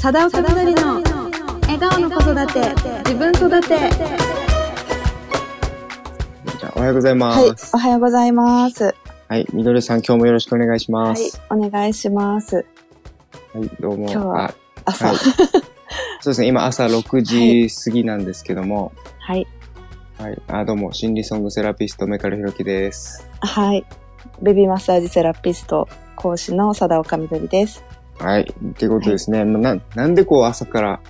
佐田岡みどりの笑顔の子育て自分育てじゃあおはようございまはい、す。おはようございます。はい、みどりさん、今日もよろしくお願いしはいます。、お願いします。はい、どうも。今日はあ朝。はいはい。そうですね、今朝6時過ぎなんですけども、はい。はい、あ、どうも、心理ソングセラピスト、メカルヒロキです。ベビーマッサージセラピスト講師の佐田岡みどりです。はい、っていうことですね。ななんでこう朝から、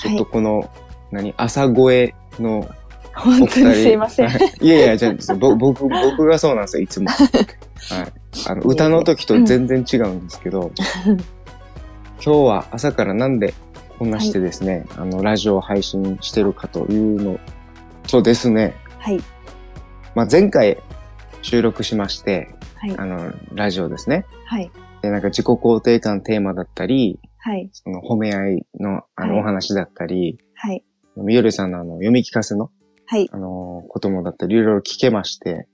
ちょっとこの、何、朝声の本当にすいません。はいいやいや、じゃあぼ僕、僕がそうなんですよ、いつも。はい。あの、歌の時と全然違うんですけど、今日は朝からなんでこんなしてですね、あの、ラジオを配信してるかというのとですね、はい。まあ、前回収録しまして、はい。あの、ラジオですね。はい。で、なんか自己肯定感テーマだったり、はい。その褒め合いのあの、はいお話だったり、はい。みよりさんのあの、読み聞かせのはい。あの、こともだったり、いろいろ聞けまして、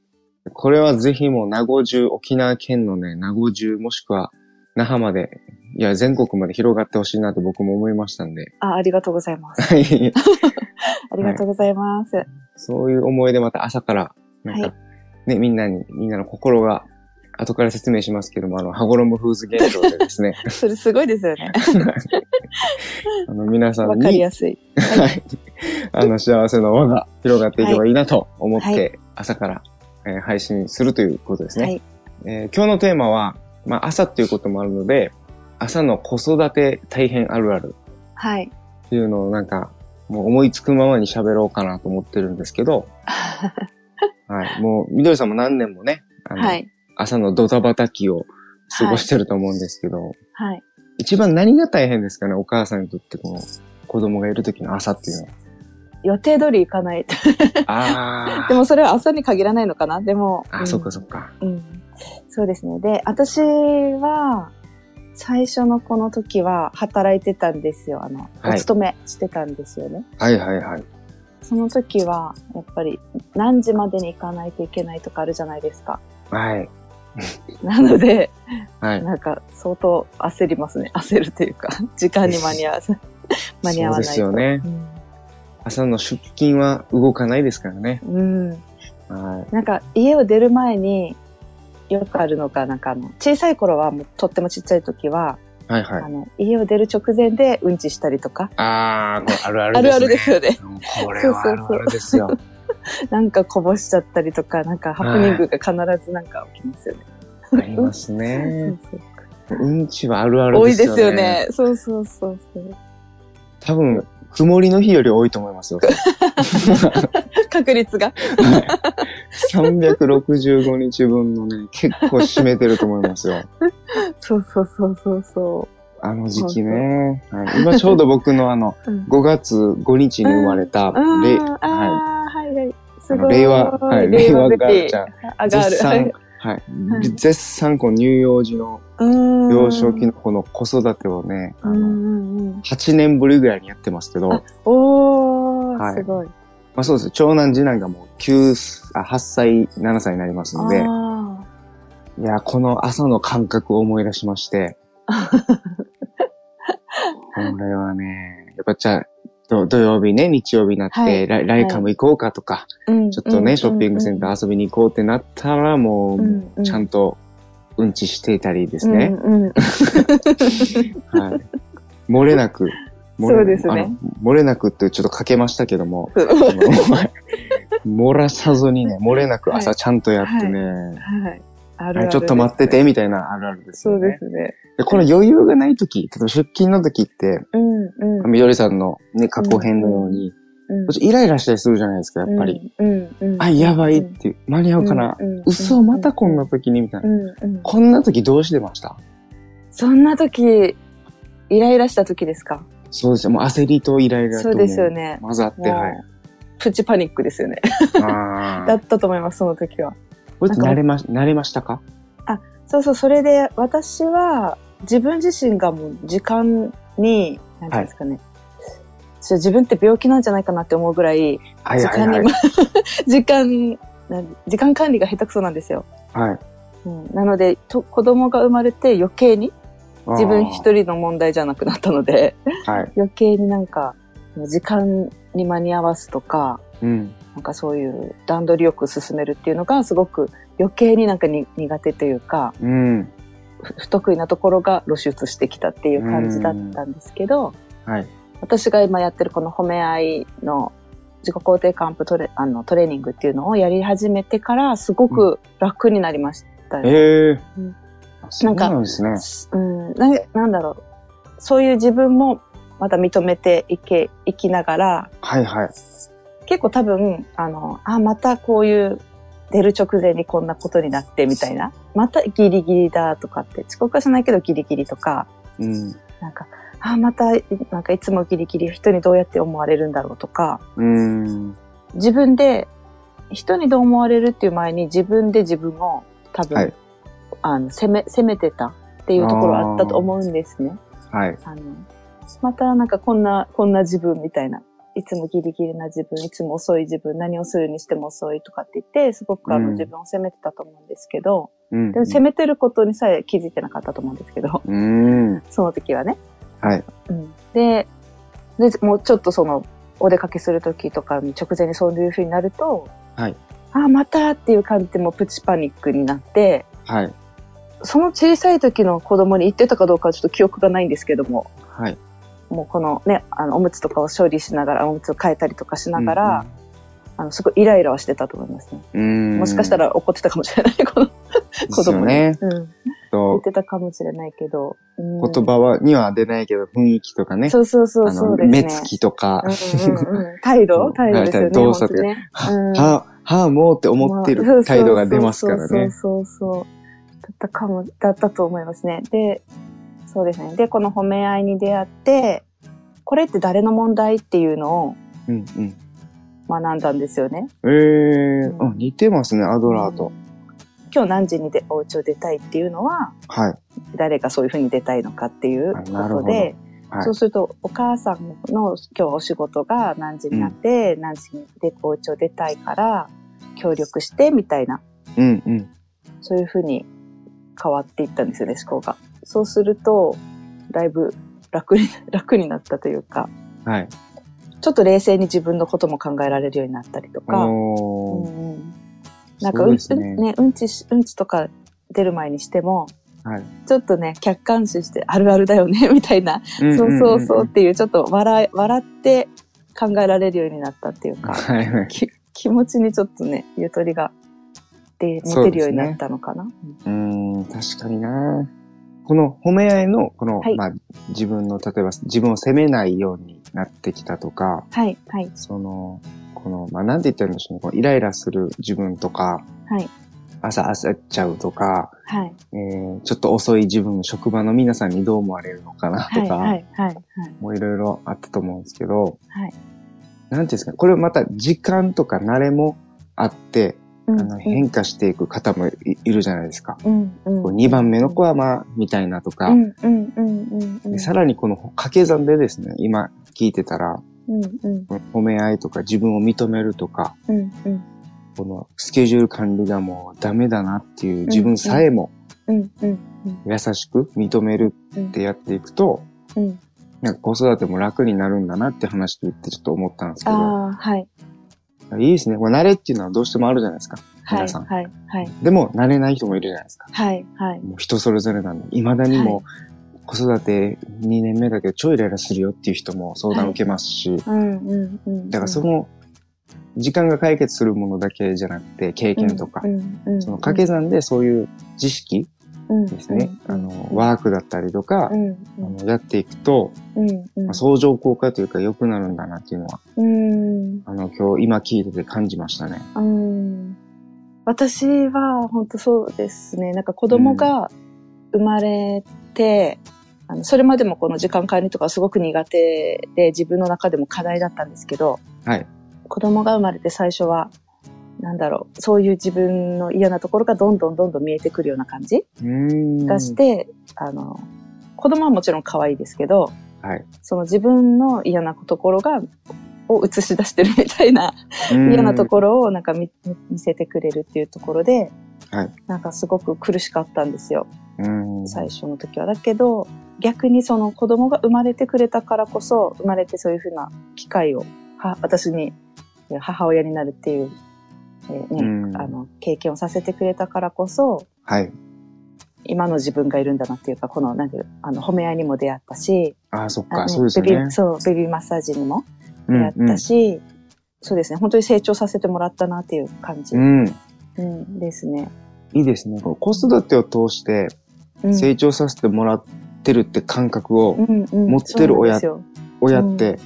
これはぜひもう名護中、沖縄県のね、名護中、もしくは那覇まで、いや、全国まで広がってほしいなと僕も思いましたんで、あ、ありがとうございます。はい ありがとうございます。そういう思いでまた朝から、なんか、はね、みんなに、みんなの心が、後から説明しますけども、あの、羽衣フーズ現象でですね、それすごいですよね。あの、皆さんわかりに、やすい。はい、あの、幸せの輪が広がっていけばいいなと思っはて、朝から、えー配信するということですね。はい。えー今日のテーマは、まあ、朝っていうこともあるので、朝の子育て大変あるあるはい。っていうのをなんか、もう思いつくままに喋ろうかなと思ってるんですけど、はい。もう、みどりさんも何年もね、あのはい。朝のドタバタ期を過ごしてると思うんですけど、はい。一番何が大変ですかね、お母さんにとってこの子供がいる時の朝っていうのは。予定通り行かないと。あ でもそれは朝に限らないのかなでも。あ、うんそっかそっか。うん、そうですね。で、私は、最初のこの時は働いてたんですよ。あの、はいお勤めしてたんですよね。はいはいはい。その時は、やっぱり何時までに行かないといけないとかあるじゃないですか。はい。なので、はい。なんか相当焦りますね。焦るというか、時間に間に合わず、間に合わないと。そうですよね。うん朝の出勤は動かないですからね。うん。はい。なんか家を出る前によくあるのが、なんかあの、小さい頃はもうとってもちっちゃい時は、はいはいあ。の、家を出る直前でうんちしたりとか、ああ、あるあるあるあるですよね。うんこれはあるあるですよ。なんかこぼしちゃったりとか、なんかハプニングが必ずなんか起きますよね。ありますそうね。そううんちはあるある多いですよね。ですよね。そうそうそうそう。多分、曇りの日より多いと思いますよ。確率が。365日分のね、結構占めてると思いますよ。そうそうそうそうそあの時期ね。はい、今ちょうど僕のあの、う。うん。5月5日に生まれた、あれーあはー、はいすごい。令和、はい、令和ガールちゃん。あ、ガール。絶賛、はい、絶賛この乳幼児の幼少期のこの子育てをね、あの、うんうんうん。8年ぶりぐらいにやってますけど、あおー、はいすごい。まあそうです。長男次男がもう9、あ、8歳、7歳になりますので、あいや、この朝の感覚を思い出しまして、これはね、やっぱじゃあ、土土曜日ね、日曜日になって、はい。ライカム行こうかとか、ーうん。ちょっとね、ショッピングセンター遊びに行こうってなったら、もう、うんうん。ちゃんとうんちしていたりですね。うんうん。はい。漏れなく、漏れそうですね。漏れなくってちょっとかけましたけども、漏らさずにね、漏れなく朝ちゃんとやってね、はい。あるあるはいちょっと待ってて、みたいなあるあるですそうよね。ですね。でこの余裕がない時、例えば出勤の時って、うんうん。みどりさんのね、過去編のように、うんイライラしたりするじゃないですか、やっぱり。。うんうんうん。あ、やばいっていう、間に合うかな。嘘、またこんな時にみたいな。こんな時どうしてました？そんな時、イライラした時ですか？そうですよ。もう焦りとイライラとそうですよね。混ざって、はい。プチパニックですよね。あ だあっ。たと思います、その時は。これって慣れま、慣れましたか？そうそう、それで私は自分自身がもう時間に、なんていうんですかね。そう自分って病気なんじゃないかなって思うぐらい、はい時間に、はいはい。時間、時間管理が下手くそなんですよ。はい。うん、なのでと、子供が生まれて余計に、自分一人の問題じゃなくなったので、はい。余計になんか、時間に間に合わすとか、うん。なんかそういう段取りよく進めるっていうのがすごく余計になんかに苦手というか、うん。ふ不得意なところが露出してきたっていう感じだったんですけど、はい。私が今やってるこの褒め合いの自己肯定感アップトレあのトレーニングっていうのをやり始めてからすごく楽になりましたよね。ええうんあそうなんですね。うん、ななんだろう。そういう自分もまた認めていけ、いきながら、はいはい。結構多分、あの、あ、またこういう出る直前にこんなことになってみたいな。またギリギリだとかって、遅刻はしないけどギリギリとか、うん。なんか、あ、また、なんかいつもギリギリ人にどうやって思われるんだろうとか、うん。自分で、人にどう思われるっていう前に自分で自分を多分、はいあの、責め、責めてたっていうところあったと思うんですね。はい。あの、またなんかこんな、こんな自分みたいな。いつもギリギリな自分、いつも遅い自分、何をするにしても遅いとかって言って、すごくあの、うん自分を責めてたと思うんですけど、うん。でも責めてることにさえ気づいてなかったと思うんですけど、うん。その時はね。はい。うん、でで、もうちょっとその、お出かけする時とかに直前にそういう風になると、はい。ああ、またっていう感じでもうプチパニックになって、はい。その小さい時の子供に言ってたかどうかはちょっと記憶がないんですけども、はい。もうこのね、あの、おむつとかを処理しながら、おむつを変えたりとかしながら、あの、すごいイライラはしてたと思いますね。うん。もしかしたら怒ってたかもしれない、この子供に。ね。うん。言とってたかもしれないけど。うん言葉はには出ないけど、雰囲気とかね。そうそうそうそうですね。目つきとか、うんうんうん、態度？態度ですよね。動作。うんはあ、はあ、もうって思ってる態度が出ますからね。そうそうそうそう。だったかも、だったと思いますね。で、そうですね。で、この褒め合いに出会って、これって誰の問題っていうのをうんうん。学んだんですよね。ええー、あ、似てますね、アドラーと。今日何時にでお家を出たいっていうのは、はい。誰がそういうふうに出たいのかっていうあことで、はいそうするとお母さんの今日お仕事が何時になって、何時にでお家を出たいから協力してみたいな、うんうん。そういうふうに変わっていったんですよね、思考が。そうすると、だいぶ楽に、楽になったというか、はい。ちょっと冷静に自分のことも考えられるようになったりとか。うんうんなんかそうねうんね、うんちし、うんちとか出る前にしても、はい。ちょっとね、客観視して、あるあるだよね、みたいな、うんそうそうそうっんていう、ちょっと笑い、笑って考えられるようになったっていうか、は いはい。き気持ちにちょっとね、ゆとりが、で、持てるようになったのかな。うーん、確かになこの褒め合いの、この、はい。まあ、自分の、例えば自分を責めないようになってきたとか、はい、はい、その、この、まあ、なんて言ったらいいんでしょうね。このイライラする自分とか、はい、朝焦っちゃうとか、はい、えー、ちょっと遅い自分、職場の皆さんにどう思われるのかなはい、とか、はい、はい、もういろいろあったと思うんですけど、はい。なんていうんですかね、これまた時間とか慣れもあって、うんあの変化していく方もいいるじゃないですか。うん、うん。こう2番目の子はまあ、みたいなとか、さらにこの掛け算でですね、今聞いてたら、うん、うん、褒め合いとか自分を認めるとか、うん、うん、このスケジュール管理がもうダメだなっていう自分さえも優しく認めるうん。ってやっていくと、うん。なんか子育ても楽になるんだなって話聞いてちょっと思ったんですけど、ああ、はい、いいですね。これ慣れっていうのはどうしてもあるじゃないですか。はい、皆さん。はい、はい、でも慣れない人もいるじゃないですか。はい、はい。もう人それぞれなんで、未だにも子育て2年目だけど超イライラするよっていう人も相談受けますし、うん、うん、うん。だからその時間が解決するものだけじゃなくて経験とか、その掛け算でそういう知識ですね、うんあの、ワークだったりとか、うん、あのやっていくと、うん、相乗効果というか良くなるんだなっていうのは、うん、あの、今日、今聞いてて感じましたね。うん。私は本当そうですね。なんか子供が生まれて、あのそれまでもこの時間管理とかすごく苦手で自分の中でも課題だったんですけど、はい。子供が生まれて最初は、なんだろう、そういう自分の嫌なところがどんどんどんどん見えてくるような感じ。がして、あの、子供はもちろん可愛いですけど、はい。その自分の嫌なところが、を映し出してるみたいな嫌嫌なところをなんか見見せてくれるっていうところで、はいなんかすごく苦しかったんですよ。うん。最初の時は。だけど、逆にその子供が生まれてくれたからこそ、生まれてそういうふうな機会を、は私にえ母親になるっていう、えーねうんあの経験をさせてくれたからこそ、はい。今の自分がいるんだなっていうか、この、なんていうあの、褒め合いにも出会ったし、ああ、そっか、そうですよねベビー。そう、ベビーマッサージにも出会うんったし、そうですね、本当に成長させてもらったなっていう感じ、ううんん。ですね。いいですね。子育てを通してうん成長させてもらってるって感覚をうんうん持ってる親親って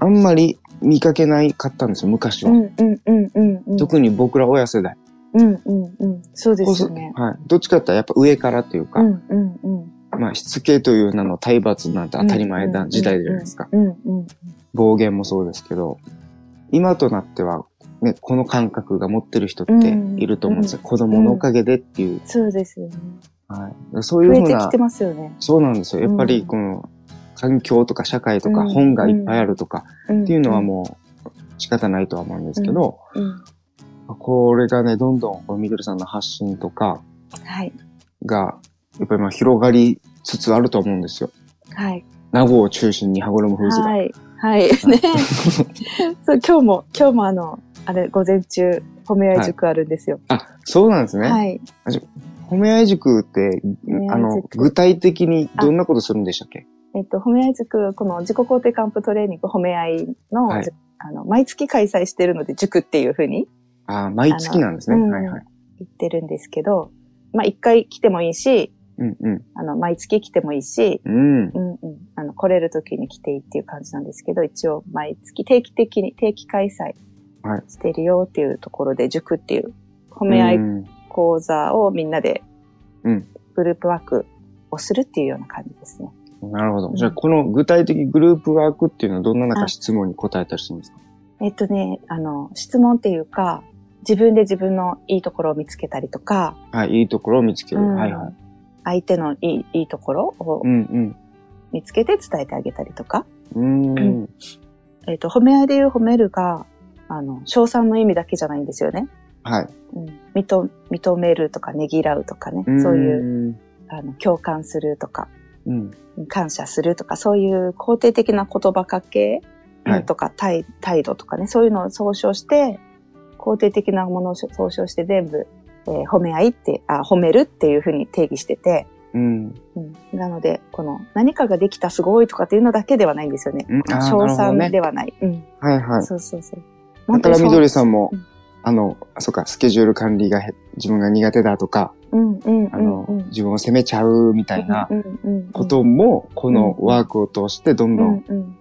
あんまり見かけないかったんですよ、昔は。すようんうんうんうんうん。特に僕ら親世代。うんうんうん。そうですよね。はい。どっちかってやっぱ上からというか、うんうんうん。まあしつけという名の体罰なんて当たり前な時代じゃないですか。うんうん暴言もそうですけど、今となっては、ね、この感覚が持ってる人っていると思うんですよ。子供のおかげでっていう。そうですよね。はい。そういうふうな増えてきて、ますよね。そうなんですよ。やっぱりうんこの、環境とか社会とかうん本がいっぱいあるとかっっていうのはもう仕方ないとは思うんですけど、うん。うんこれがね、どんどんこのみどりさんの発信とかはい。が、やっぱりまあ広がりつつあると思うんですよ。はい。名護を中心に羽衣フーズが。はい。はい。ね。そう、今日も、今日もあの、あれ、午前中、褒め合い塾あるんですよ。あ、そうなんですね。はい。褒め合い塾って、あの、具体的にどんなことするんでしたっけ？えっと、褒め合い塾、この自己肯定感アップトレーニング褒め合いの、はいじあの、毎月開催してるので、塾っていうふうにああ、毎月なんですね。はいはい。言ってるんですけど、まあ、一回来てもいいし、うんうん。あの、毎月来てもいいし、うん。うんうん。あの、来れる時に来ていいっていう感じなんですけど、一応毎月定期的に、定期開催はいしてるよっていうところで、塾っていう褒め合いうん講座をみんなでうん、グループワークをするっていうような感じですね。なるほど。うんじゃあ、この具体的グループワークっていうのはどんな中あ質問に答えたりするんですか？えっとね、あの、質問っていうか、自分で自分のいいところを見つけたりとか、はい、いいところを見つける。うんはいはい。相手のいいいいところをうん見つけて伝えてあげたりとか、うん。うーん。えっと、褒め合いで言う褒めるが、あの、称賛の意味だけじゃないんですよね。はい。うん、認認めるとか、ねぎらうとかね、そういう、あの、共感するとか、うん。感謝するとか、そういう肯定的な言葉かけ、はいとか態態度とかね、そういうのを総称して、肯定的なものを総称して全部、えー褒め合いって、あ、褒めるっていうふうに定義してて、うん。うん、なので、この何かができたすごいとかっていうのだけではないんですよね。うんあー称賛ではない。うん。はいはい。そうそうそう。だからみどりさんもうん、あの、あそうか、スケジュール管理がへ自分が苦手だとか、うんうんうんうん。あの、自分を責めちゃうみたいなうんうんうんことも、このワークを通してどんうどん、んうん。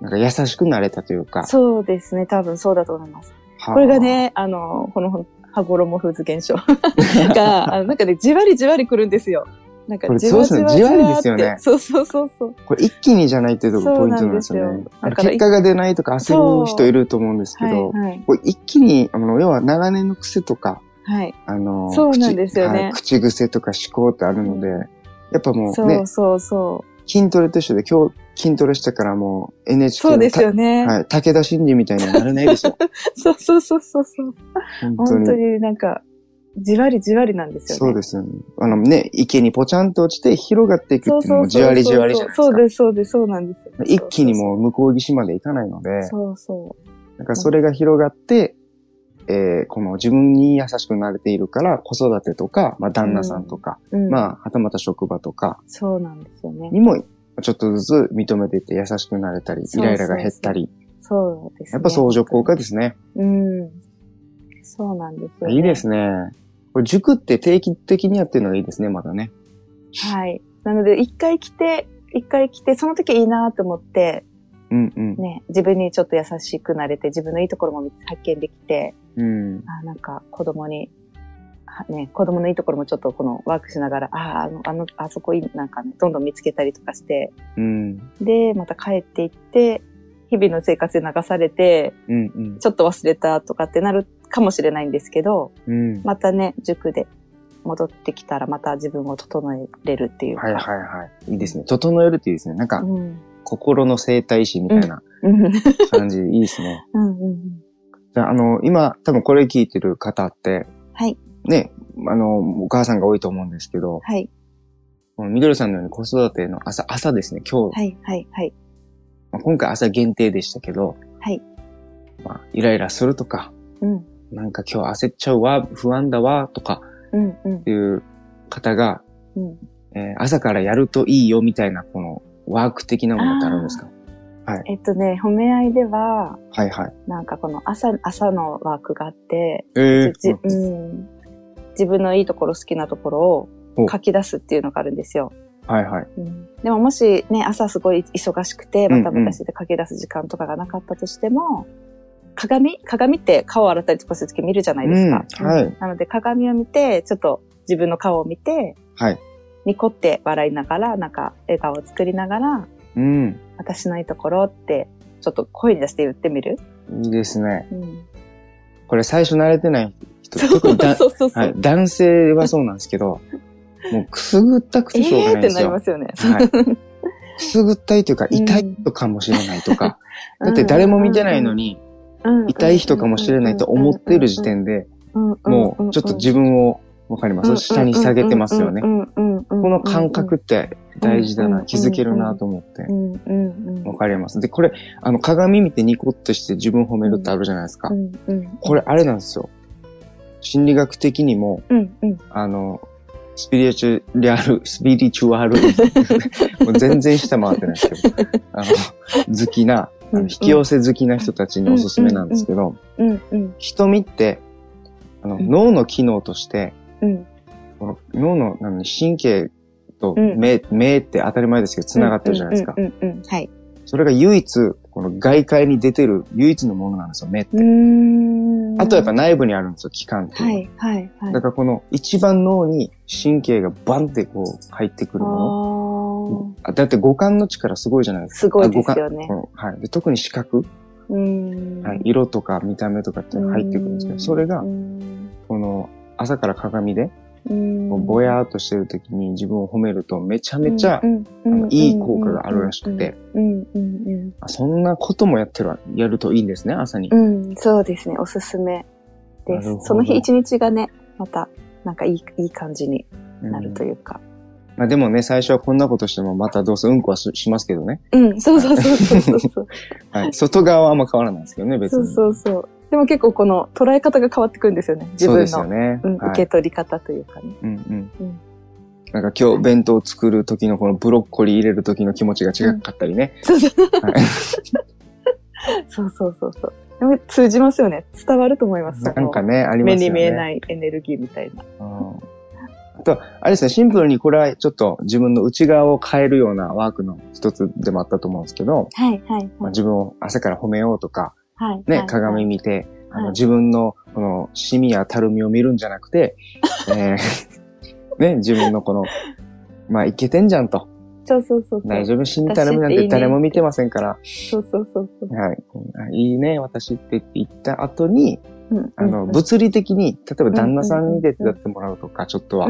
なんか優しくなれたというか。そうですね。多分そうだと思います。はあこれが、ね、あの、この、羽衣フーズ現象が、あの、なんかね、じわりじわり来るんですよ。なんかじわじわじわりですよねそうそうそうそう。これ一気にじゃないっていうところポイントなんですよねよ。結果が出ないとか焦る人いると思うんですけど、はいはい。これ一気に、あの、要は長年の癖とか、はい。あの、そうなんですよね口癖とか思考ってあるので、やっぱもそううね、そうそう。筋トレと一緒で今日筋トレしたからもう NHK のそうですよね。たはい、武田真治みたいにはなれないですよ。そうそうそうそうそう。本当に。本当になんか、じわりじわりなんですよね。そうですよね。あのね、池にポチャンと落ちて広がっていくっていうのもじわりじわりじゃないですか。そうです、そうです、そうなんですよ。一気にもう向こう岸まで行かないので、そうそなんかそれが広がって、えーこの自分に優しくなれているから、子育てとか、まあ旦那さんとか、う。うん、まあ、はたまた職場とかそうなんですよね。にも、ちょっとずつ認めていって優しくなれたり、イライラが減ったり、そうですね。やっぱ相乗効果ですね。うん。そうなんですよ、ね。いいですね。これ塾って定期的にやってるのがいいですね、まだね。はい。なので、一回来て、一回来て、その時いいなと思って、うんうん。ね、自分にちょっと優しくなれて、自分のいいところも発見できて、うん。あなんか子供に、はね、子供のいいところもちょっとこのワークしながら、ああ、あの、あの、あそこいい、なんかね、どんどん見つけたりとかして、うん。で、また帰っていって、日々の生活で流されて、うんうん。ちょっと忘れたとかってなるかもしれないんですけど、うん。またね、塾で戻ってきたらまた自分を整えれるっていうか。はいはいはい。いいですね。整えるっていいですね。なんか、うん。心の生態師みたいなうん。感じ、いいですね。うんうんうん。じゃあ、あの、今、多分これ聞いてる方って、はい。ね、あの、お母さんが多いと思うんですけど、はい。このみどりさんのように子育ての朝、朝ですね、今日、はい、はい、はい。まあ、今回朝限定でしたけど、はい。まあ、イライラするとか、うん、なんか今日焦っちゃうわ、不安だわ、とかうん、うんっ、ていう方が、うん。えー朝からやるといいよみたいな、このワーク的なものってあるんですか？えっとね、褒め合いでは、はいはい。なんかこの朝、朝のワークがあって、えじうん、自分のいいところ、好きなところをお書き出すっていうのがあるんですよ。はいはい。うん、でももしね、朝すごい忙しくて、うんうんバタバタしてて書き出す時間とかがなかったとしても、鏡？鏡って顔を洗ったりとかするとき見るじゃないですか。うんはいなので鏡を見て、ちょっと自分の顔を見て、はい。ニコって笑いながら、なんか笑顔を作りながら、うん。私のいいところって、ちょっと声に出して言ってみる？いいですね。うん、これ最初慣れてない人、そう特にだそうそうそう。はい、男性はそうなんですけど、もうくすぐったくてしょうがえーってないんですよ。なりますよね。はい。くすぐったいというか、うん痛い人かもしれないとか、だって誰も見てないのに、痛い人かもしれないと思っている時点で、もうちょっと自分を、わかります？下に下げてますよね。この感覚って大事だな、気づけるなと思って。わかります。で、これ、あの、鏡見てニコッとして自分褒めるってあるじゃないですか。これ、あれなんですよ。心理学的にも、あの、スピリチュアル、スピリチュアル、全然下回ってないですけど、あの、好きな、あの引き寄せ好きな人たちにおすすめなんですけど、瞳って、あの、脳の機能として、うんこの脳のなのに神経とうん目、目って当たり前ですけど、繋がってるじゃないですかはい。それが唯一、この外界に出てる唯一のものなんですよ、目って。あとやっぱ内部にあるんですよ、器官っていうのは。はいはいはい。だからこの一番脳に神経がバンってこう入ってくるもの。だって五感の力すごいじゃないですか。すごいですあよねはい。で特に視覚、ーうーんはい、色とか見た目とかって入ってくるんですけど、それがう、んこの朝から鏡で、ぼやーっとしてる時に自分を褒めるとめちゃめちゃ、いい効果があるらしくて、そんなこともやってるわ、やるといいんですね、朝に。うん、そうですね、おすすめですその日一日がね、また、なんかいい、いい感じになるとうんいうか。まあでもね、最初はこんなことしてもまたどうせうんこはししますけどね。うん、そうそうそうそうそう。はい。外側はあんま変わらないですけどね、別そうに。そうそう。でも結構この捉え方が変わってくるんですよね。自分の、ね。うん、はい受け取り方というかね。うんうんうんなんか今日弁当作る時のこのブロッコリー入れる時の気持ちが違かったりね。そうそうはいそうそうそうそう。でも通じますよね。伝わると思います。なんかね、ありますよね。目に見えないエネルギーみたいな。うんあと、あれですね、シンプルにこれはちょっと自分の内側を変えるようなワークの一つでもあったと思うんですけど、はいはいまあ、はい。自分を朝から褒めようとか、はい。ね、はい鏡見て、あの、はい自分のこのシミやたるみを見るんじゃなくて、えーね、自分のこの、まあ、いけてんじゃんと。そうそうそう。大丈夫、シミたるみなんて誰も見てませんから、そうそうそうそう。はい、あいいね、私って言った後に、うんあの、うん物理的に、例えば旦那さんに手伝ってもらうとか、ちょっとは。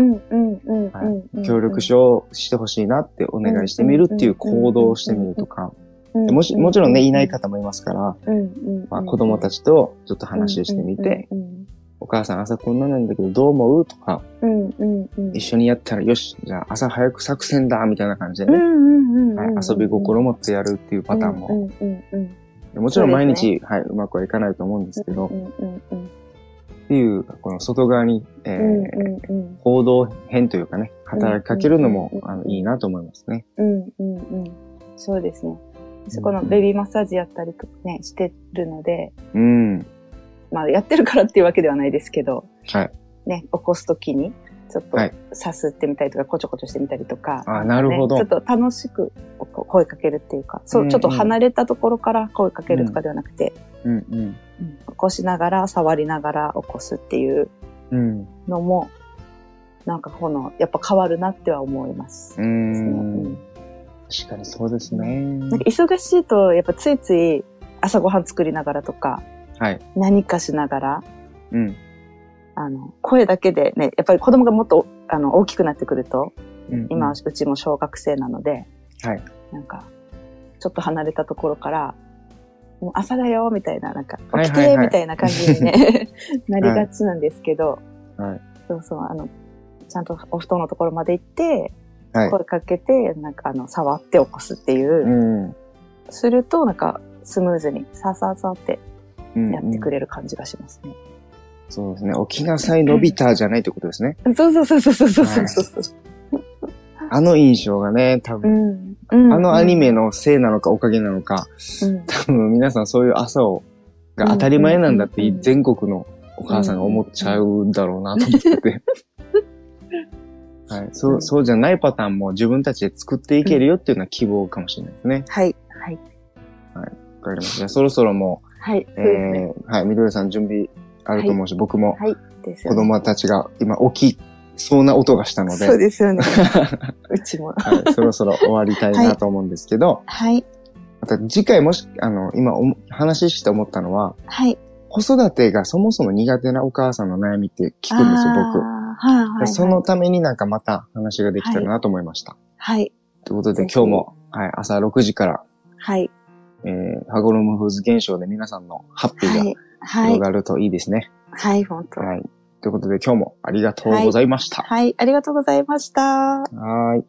協力しよう、してほしいなってお願いしてみるっていう行動をしてみるとか、うんでもし、もちろんね、いない方もいますから、うんうんまあ、子供たちとちょっと話してみて、うんお母さん朝こんななんだけどどう思う？とか、うんうんうん。一緒にやったらよし、じゃあ朝早く作戦だみたいな感じでね、遊び心持ってやるっていうパターンも、うんうんうんもちろん毎そう日、はい、うまくはいかないと思うんですけど、っうんうんうん。ていう、この外側に、えーうんうんうん。行動変というかね、働きかけるのもう、ん。あのいいなと思いますね。うんうんうん。そうですね。そこのベビーマッサージやったりとかね、してるので、うん。まあやってるからっていうわけではないですけど、はい。ね、起こすときに、ちょっとはいさすってみたりとか、こちょこちょしてみたりとか、あなるほどねちょっと楽しく声かけるっていうか、そうう、んうんちょっと離れたところから声かけるとかではなくて、うんうん。うん起こしながら、触りながら起こすっていううん。のも、なんかこの、やっぱ変わるなっては思います。うーん。確かにそうですね。なんか忙しいと、やっぱついつい朝ごはん作りながらとか、はい。何かしながら、うん。あの、声だけでね、やっぱり子供がもっとあの大きくなってくると、うん今、うちも小学生なので、はい。なんか、ちょっと離れたところから、もう朝だよ、みたいな、なんか、起きて、みたいな感じにね、なりがちなんですけど、はい。そうそう、あの、ちゃんとお布団のところまで行って、はい。声かけて、なんかあの、触って起こすっていうう、ん。すると、なんか、スムーズに、さあさあさあってうんやってくれ。れる感じがしますね。そうですね。起きなさい、のび太じゃないってことですね。そうそうそうそうそうそうそうそう。あの印象がね、多う分、ん。うんあのアニメのせいなのかおかげなのか、うん多分皆さんそういう朝を、が当たり前なんだってうんうんうん全国のお母さんが思っちゃうんだろうなと思ってて。はい。そう、そうじゃないパターンも自分たちで作っていけるよっていうのは希望かもしれないですね。はい。はい。わかりました。じゃあそろそろもはい。う、そうですね。えー、はい、みどりさん準備あると思うし、僕もはい。ですよね。子供たちが今起きそうな音がしたので、そうですよね。うちも。はい、そろそろ終わりたいなと思うんですけど、はい。また次回もし、あの、今おも話して思ったのは、はい。子育てがそもそも苦手なお母さんの悩みって聞くんですよ、僕。はいはいはい。そのためになんかまた話ができたらなと思いました。はい。ということで今日も、はい、朝6時から、はい。えー、ハゴロムフーズ現象で皆さんのハッピーがはい。はい。広がるといいですね。はい、本当。はい。ということで今日もありがとうございました。はい。ありがとうございました。はーい。